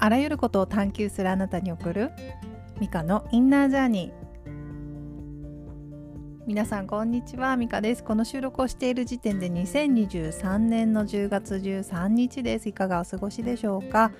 あらゆることを探求するあなたに送るミカのインナージャーニー皆さんこんにちはミカです。この収録をしている時点で2023年の10月13日です。いかがお過ごしでしょうか？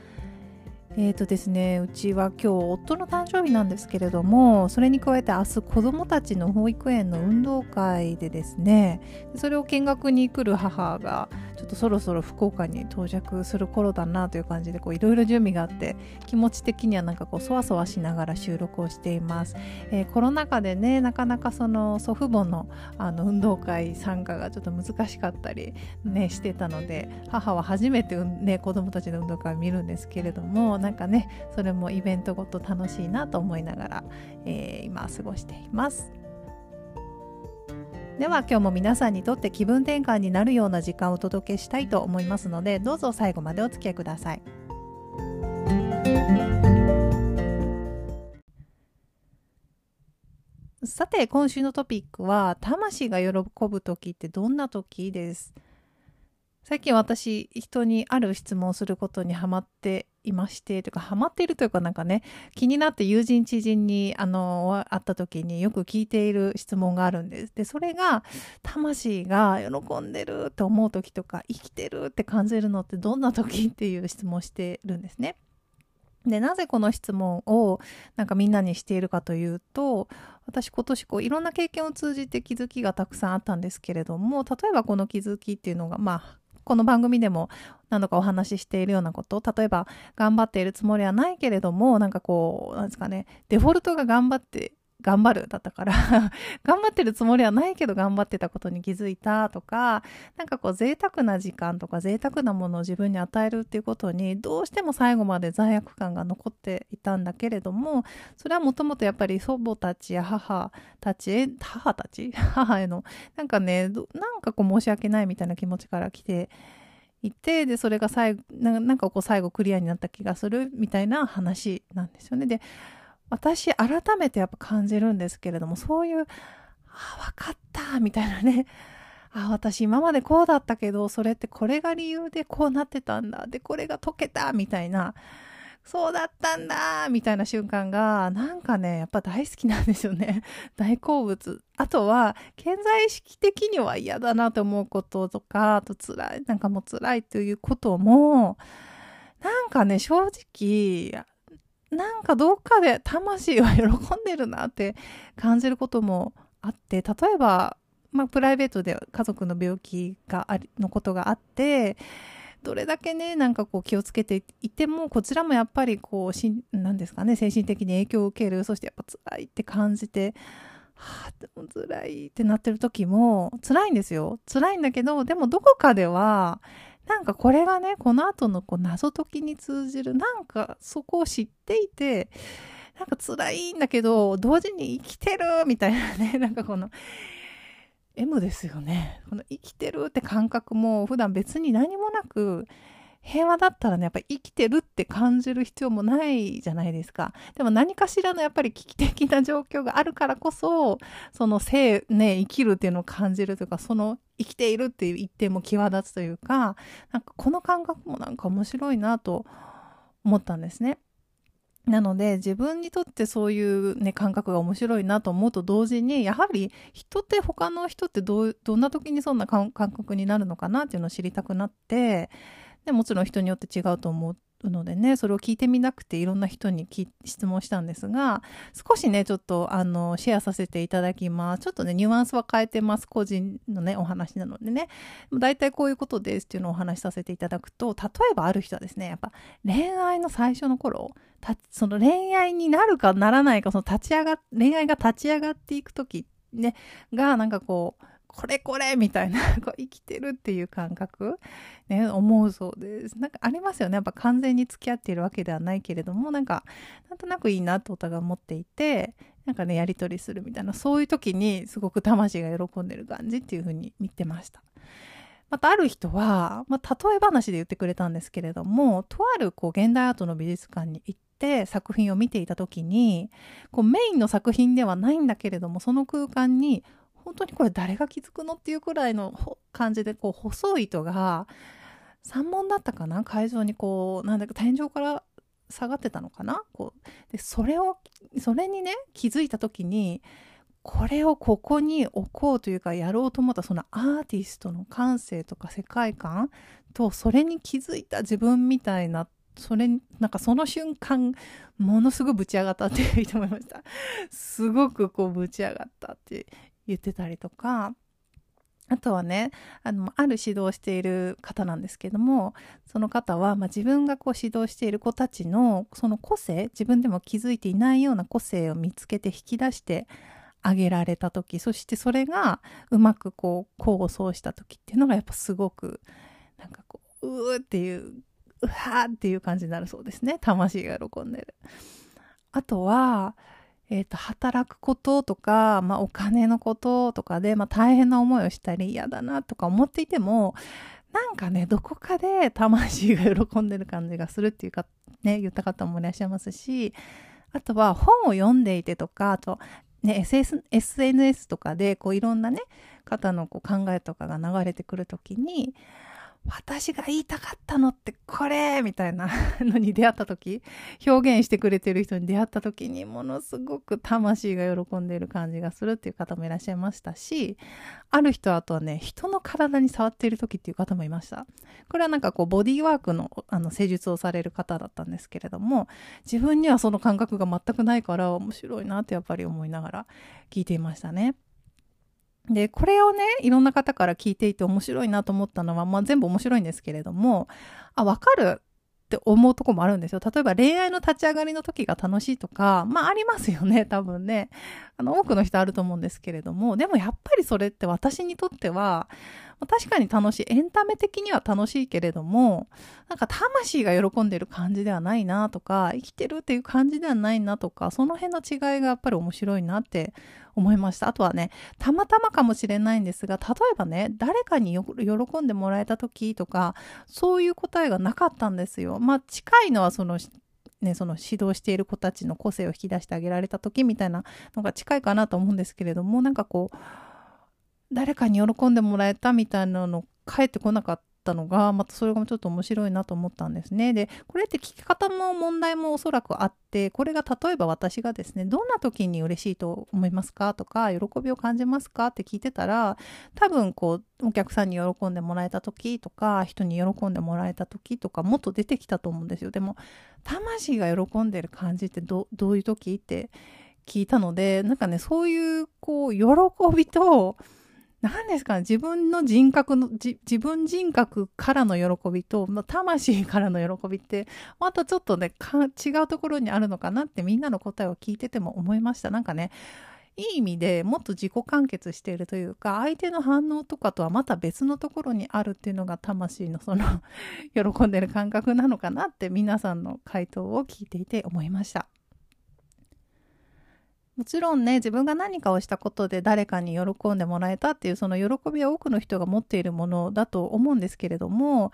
えーとですね、うちは今日夫の誕生日なんですけれどもそれに加えて明日子どもたちの保育園の運動会でですねそれを見学に来る母がちょっとそろそろ福岡に到着する頃だなという感じでいろいろ準備があって気持ち的にはなんかこうそわそわしながら収録をしています、えー、コロナ禍でねなかなかその祖父母のあの運動会参加がちょっと難しかったりねしてたので母は初めて、ね、子どもたちの運動会を見るんですけれどもなんかねそれもイベントごと楽しいなと思いながら、えー、今過ごしています。では今日も皆さんにとって気分転換になるような時間をお届けしたいと思いますのでどうぞ最後までお付き合いください。さて今週のトピックは魂が喜ぶ時ってどんな時です？最近私人にある質問をすることにハマっていましてというかハマっているというかなんかね気になって友人知人にあの会った時によく聞いている質問があるんです。でそれが魂が喜んでると思う時とか生きてるって感じるのってどんな時っていう質問してるんですね。でなぜこの質問をなんかみんなにしているかというと私今年こういろんな経験を通じて気づきがたくさんあったんですけれども例えばこの気づきっていうのがまあこの番組でも何度かお話ししているようなこと例えば頑張っているつもりはないけれどもなんかこうなんですかねデフォルトが頑張って頑張るだったから 頑張ってるつもりはないけど頑張ってたことに気づいたとかなんかこう贅沢な時間とか贅沢なものを自分に与えるっていうことにどうしても最後まで罪悪感が残っていたんだけれどもそれはもともとやっぱり祖母たちや母たちへ母たち？母へのなんかねなんかこう申し訳ないみたいな気持ちから来ていてでそれが最後なんかこう最後クリアになった気がするみたいな話なんですよね。で私改めてやっぱ感じるんですけれどもそういう「あ分かった」みたいなね。あ私今までこうだったけどそれってこれが理由でこうなってたんだ。でこれが解けたみたいな。そうだったんだみたいな瞬間がなんかねやっぱ大好きなんですよね。大好物。あとは健在意識的には嫌だなと思うこととかあと辛いなんかもう辛いということもなんかね正直なんかどっかで魂は喜んでるなって感じることもあって例えば、まあ、プライベートで家族の病気がありのことがあってどれだけねなんかこう気をつけていてもこちらもやっぱりこうしなんですかね精神的に影響を受けるそしてやっぱ辛いって感じてはあでも辛いってなってる時も辛いんですよ。辛いんだけどでもどこかではなんかこれがねこの後のこう謎解きに通じるなんかそこを知っていてなんか辛いんだけど同時に生きてるみたいなね なんかこの M ですよね。この生きてるって感覚も普段別に何もなく平和だったらねやっぱり生きてるって感じる必要もないじゃないですかでも何かしらのやっぱり危機的な状況があるからこそその生ね生きるっていうのを感じるというかその生きているっていう一点も際立つというかなんかこの感覚もなんか面白いなと思ったんですね。なので自分にとってそういうね感覚が面白いなと思うと同時にやはり人って他の人ってどどんな時にそんな感覚になるのかなっていうのを知りたくなってでもちろん人によって違うと思うのでねそれを聞いてみなくていろんな人に質問したんですが少しねちょっとあのシェアさせていただきます。ちょっとねニュアンスは変えてます。個人のねお話なのでね。大体こういうことですっていうのをお話しさせていただくと例えばある人はですねやっぱ恋愛の最初の頃その恋愛になるかならないかその立ち上が恋愛が立ち上がっていく時ねがなんかこうこれこれみたいな 生きてるっていう感覚、ね、思うそうです。なんかありますよね。やっぱ完全に付き合っているわけではないけれども、なんか、なんとなくいいなってお互い思っていて、なんかね、やり取りするみたいな、そういう時にすごく魂が喜んでる感じっていう風に見てました。またある人は、まあ、例え話で言ってくれたんですけれども、とあるこう現代アートの美術館に行って作品を見ていた時に、こうメインの作品ではないんだけれども、その空間に本当にこれ誰が気づくのっていうくらいの感じでこう細い糸が3本だったかな会場にこうなんだか天井から下がってたのかな？こうでそれをそれにね気づいた時にこれをここに置こうというかやろうと思ったそのアーティストの感性とか世界観とそれに気づいた自分みたいなそれなんかその瞬間ものすごいぶち上がったって言って思いました。すごくこうぶち上がったって言ってたりとかあとはねあのある指導している方なんですけどもその方は、まあ、自分がこう指導している子たちのその個性自分でも気づいていないような個性を見つけて引き出してあげられた時そしてそれがうまくこう功を奏した時っていうのがやっぱすごくなんかこううーっていううわーっていう感じになるそうですね魂が喜んでる。あとはえーと、働くこととか、まあ、お金のこととかで、まあ、大変な思いをしたり嫌だなとか思っていてもなんかねどこかで魂が喜んでる感じがするっていうかね言った方もいらっしゃいますしあとは本を読んでいてとかあとね、SS SNS とかでこういろんなね方のこう考えとかが流れてくる時に私が言いたかったのってこれみたいな のに出会った時表現してくれてる人に出会った時にものすごく魂が喜んでいる感じがするっていう方もいらっしゃいましたしある人あとはね人の体に触っている時っていう方もいましたこれはなんかこうボディーワークのあの施術をされる方だったんですけれども自分にはその感覚が全くないから面白いなってやっぱり思いながら聞いていましたね。で、これをね、いろんな方から聞いていて面白いなと思ったのは、まあ全部面白いんですけれども、あ、わかるって思うとこもあるんですよ。例えば恋愛の立ち上がりの時が楽しいとか、まあありますよね、多分ね。あの、多くの人あると思うんですけれども、でもやっぱりそれって私にとっては、確かに楽しい。エンタメ的には楽しいけれども、なんか魂が喜んでる感じではないなとか、生きてるっていう感じではないなとか、その辺の違いがやっぱり面白いなって思いました。あとはね、たまたまかもしれないんですが、例えばね、誰かに喜んでもらえた時とか、そういう答えがなかったんですよ。まあ、近いのはその、ね、その指導している子たちの個性を引き出してあげられた時みたいなのが近いかなと思うんですけれども、なんかこう、誰かに喜んでもらえたみたいなの返ってこなかったのがまたそれがちょっと面白いなと思ったんですね。でこれって聞き方の問題もおそらくあってこれが例えば私がですねどんな時に嬉しいと思いますかとか喜びを感じますかって聞いてたら多分こうお客さんに喜んでもらえた時とか人に喜んでもらえた時とかもっと出てきたと思うんですよ。でも魂が喜んでる感じってどういう時って聞いたのでなんかねそういうこう喜びと何ですかね自分の人格の自分人格からの喜びと、まあ、魂からの喜びってまたちょっとね違うところにあるのかなってみんなの答えを聞いてても思いましたなんかねいい意味でもっと自己完結しているというか相手の反応とかとはまた別のところにあるっていうのが魂のその 喜んでる感覚なのかなって皆さんの回答を聞いていて思いました。もちろんね自分が何かをしたことで誰かに喜んでもらえたっていうその喜びは多くの人が持っているものだと思うんですけれども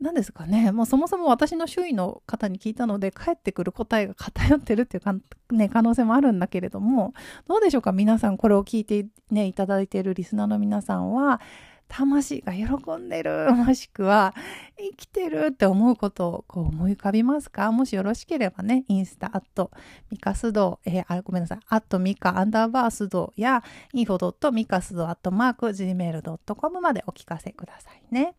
何ですかね。もうそもそも私の周囲の方に聞いたので返ってくる答えが偏ってるっていうか、ね、可能性もあるんだけれどもどうでしょうか？皆さんこれを聞いて、ね、いただいているリスナーの皆さんは魂が喜んでる、もしくは生きてるって思うことをこう思い浮かびますか？もしよろしければね、インスタ、アット、ミカスド、えー、あ、ごめんなさい、アットミカアンダーバースドや、インフォドットミカスドアットマーク gmail.com までお聞かせくださいね。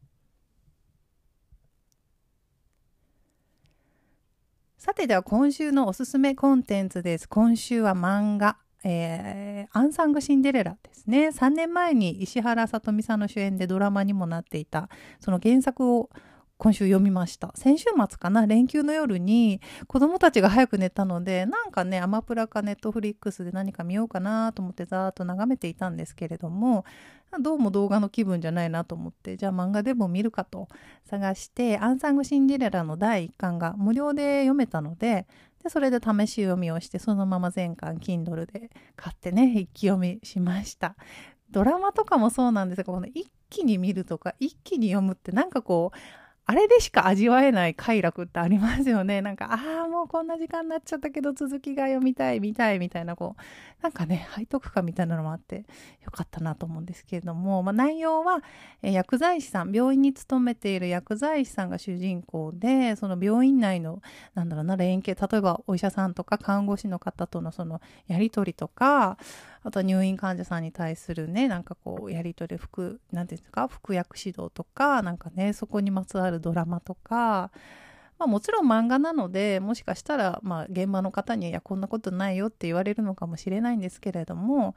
さてでは今週のおすすめコンテンツです。今週は漫画。えー、アンサング・シンデレラですね。3年前に石原さとみさんの主演でドラマにもなっていたその原作を今週読みました。先週末かな？連休の夜に子供たちが早く寝たのでなんかねアマプラかネットフリックスで何か見ようかなと思ってざーっと眺めていたんですけれどもどうも動画の気分じゃないなと思ってじゃあ漫画でも見るかと。探して「アンサング・シンデレラ」の第1巻が無料で読めたのででそれで試し読みをしてそのまま全巻 Kindle で買ってね一気読みしました。ドラマとかもそうなんですがこの一気に見るとか一気に読むってなんかこうあれでしか味わえない快楽ってありますよね。なんか、ああ、もうこんな時間になっちゃったけど続きが読みたい、見たいみたいな、こう、なんかね、背徳感みたいなのもあってよかったなと思うんですけれども、まあ、内容は、え薬剤師さん、病院に勤めている薬剤師さんが主人公で、その病院内の、なんだろうな、連携、例えばお医者さんとか看護師の方とのそのやりとりとか、あと入院患者さんに対するね、なんかこう、やりとり、服、なんていうんですか、服薬指導とか、なんかね、そこにまつわるドラマとか、まあ、もちろん漫画なのでもしかしたらまあ現場の方に「いやこんなことないよ」って言われるのかもしれないんですけれども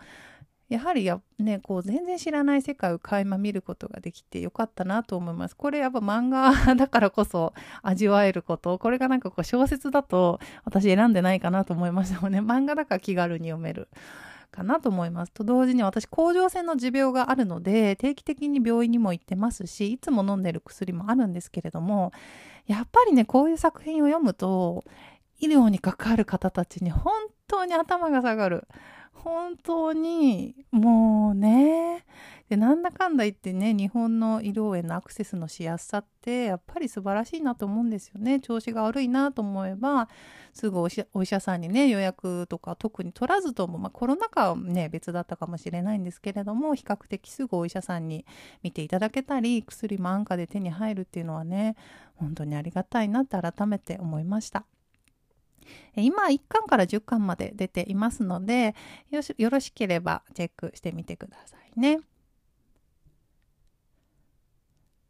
やはりや、ね、こう全然知らない世界を垣間見ることができてよかったなと思います。これやっぱ漫画 だからこそ味わえること、これがなんかこう小説だと私選んでないかなと思いましたもんね。漫画だから気軽に読める。かなと思います。と同時に私、甲状腺の持病があるので、定期的に病院にも行ってますし、いつも飲んでる薬もあるんですけれども、やっぱりね、こういう作品を読むと、医療に関わる方たちに本当に頭が下がる。本当に、もうね、で、なんだかんだ言ってね、日本の医療へのアクセスのしやすさって、やっぱり素晴らしいなと思うんですよね。調子が悪いなと思えば、すぐお医者さんにね、予約とか特に取らずとも、まあ、コロナ禍はね、別だったかもしれないんですけれども、比較的すぐお医者さんに見ていただけたり、薬も安価で手に入るっていうのはね、本当にありがたいなって改めて思いました。今1巻から10巻まで出ていますのでよろしければチェックしてみてくださいね。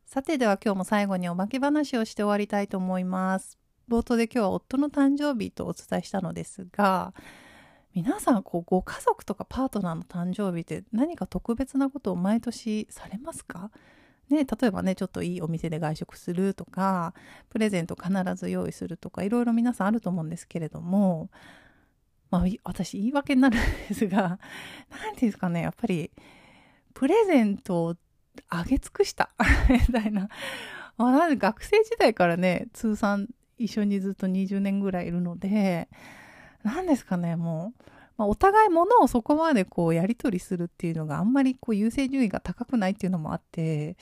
さてでは今日も最後におまけ話をして終わりたいと思います。冒頭で今日は夫の誕生日とお伝えしたのですが皆さんこうご家族とかパートナーの誕生日って何か特別なことを毎年されますか？ね、例えばねちょっといいお店で外食するとかプレゼント必ず用意するとかいろいろ皆さんあると思うんですけれども、まあ、私言い訳になるんですが何て言うんですかねやっぱりプレゼントをあげ尽くした。みたいな、まあ、学生時代からね通算一緒にずっと20年ぐらいいるので何ですかねもう。まあ、お互いものをそこまでこうやり取りするっていうのがあんまりこう優先順位が高くないっていうのもあって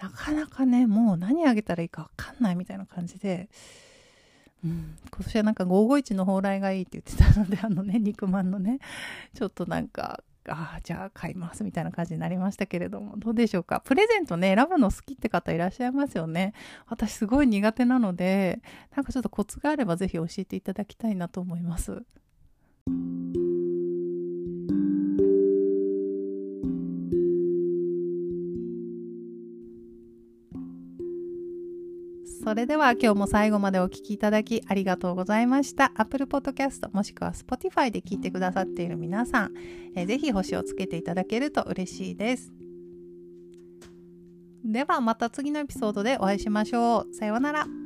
なかなかねもう何あげたらいいか分かんないみたいな感じで、うん、今年はなんか551の蓬莱がいいって言ってたのであのね肉まんのねちょっとなんかあじゃあ買いますみたいな感じになりましたけれども。どうでしょうか？プレゼントね選ぶの好きって方いらっしゃいますよね。私すごい苦手なのでなんかちょっとコツがあれば是非教えていただきたいなと思います。それでは今日も最後までお聴きいただきありがとうございました。Apple Podcast もしくは Spotify で聞いてくださっている皆さん、えー、ぜひ星をつけていただけると嬉しいです。ではまた次のエピソードでお会いしましょう。さようなら。